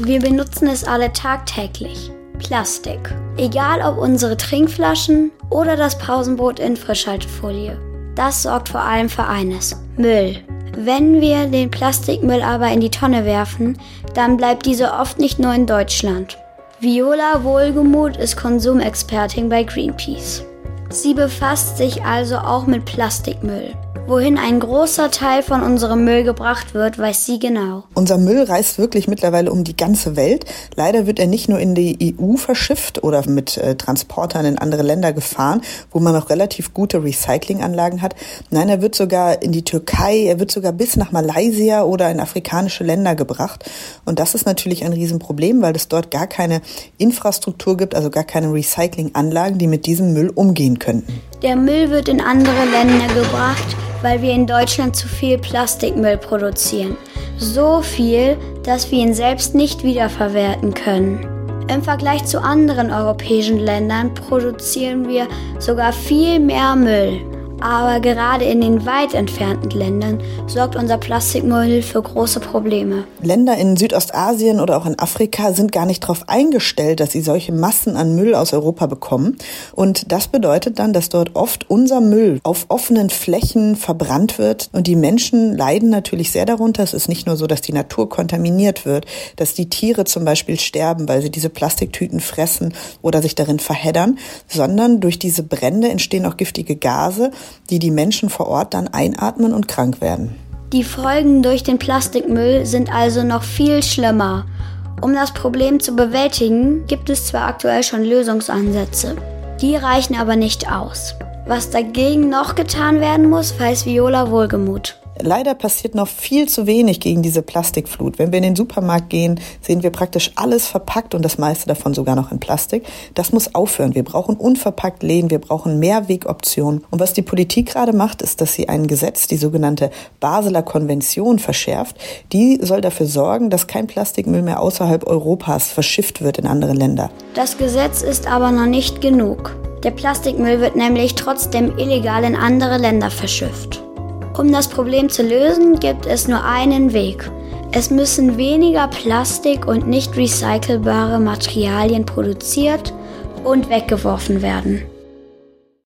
Wir benutzen es alle tagtäglich. Plastik. Egal ob unsere Trinkflaschen oder das Pausenbrot in Frischhaltefolie. Das sorgt vor allem für eines. Müll. Wenn wir den Plastikmüll aber in die Tonne werfen, dann bleibt diese oft nicht nur in Deutschland. Viola Wohlgemuth ist Konsumexpertin bei Greenpeace. Sie befasst sich also auch mit Plastikmüll. Wohin ein großer Teil von unserem Müll gebracht wird, weiß sie genau. Unser Müll reist wirklich mittlerweile um die ganze Welt. Leider wird er nicht nur in die EU verschifft oder mit äh, Transportern in andere Länder gefahren, wo man auch relativ gute Recyclinganlagen hat. Nein, er wird sogar in die Türkei, er wird sogar bis nach Malaysia oder in afrikanische Länder gebracht. Und das ist natürlich ein Riesenproblem, weil es dort gar keine Infrastruktur gibt, also gar keine Recyclinganlagen, die mit diesem Müll umgehen könnten. Der Müll wird in andere Länder gebracht, weil wir in Deutschland zu viel Plastikmüll produzieren. So viel, dass wir ihn selbst nicht wiederverwerten können. Im Vergleich zu anderen europäischen Ländern produzieren wir sogar viel mehr Müll. Aber gerade in den weit entfernten Ländern sorgt unser Plastikmüll für große Probleme. Länder in Südostasien oder auch in Afrika sind gar nicht darauf eingestellt, dass sie solche Massen an Müll aus Europa bekommen. Und das bedeutet dann, dass dort oft unser Müll auf offenen Flächen verbrannt wird. Und die Menschen leiden natürlich sehr darunter. Es ist nicht nur so, dass die Natur kontaminiert wird, dass die Tiere zum Beispiel sterben, weil sie diese Plastiktüten fressen oder sich darin verheddern, sondern durch diese Brände entstehen auch giftige Gase die die Menschen vor Ort dann einatmen und krank werden. Die Folgen durch den Plastikmüll sind also noch viel schlimmer. Um das Problem zu bewältigen, gibt es zwar aktuell schon Lösungsansätze, die reichen aber nicht aus. Was dagegen noch getan werden muss, weiß Viola Wohlgemuth. Leider passiert noch viel zu wenig gegen diese Plastikflut. Wenn wir in den Supermarkt gehen, sehen wir praktisch alles verpackt und das meiste davon sogar noch in Plastik. Das muss aufhören. Wir brauchen unverpackt Läden, wir brauchen Mehrwegoptionen. Und was die Politik gerade macht, ist, dass sie ein Gesetz, die sogenannte Basler Konvention, verschärft. Die soll dafür sorgen, dass kein Plastikmüll mehr außerhalb Europas verschifft wird in andere Länder. Das Gesetz ist aber noch nicht genug. Der Plastikmüll wird nämlich trotzdem illegal in andere Länder verschifft. Um das Problem zu lösen, gibt es nur einen Weg. Es müssen weniger Plastik und nicht recycelbare Materialien produziert und weggeworfen werden.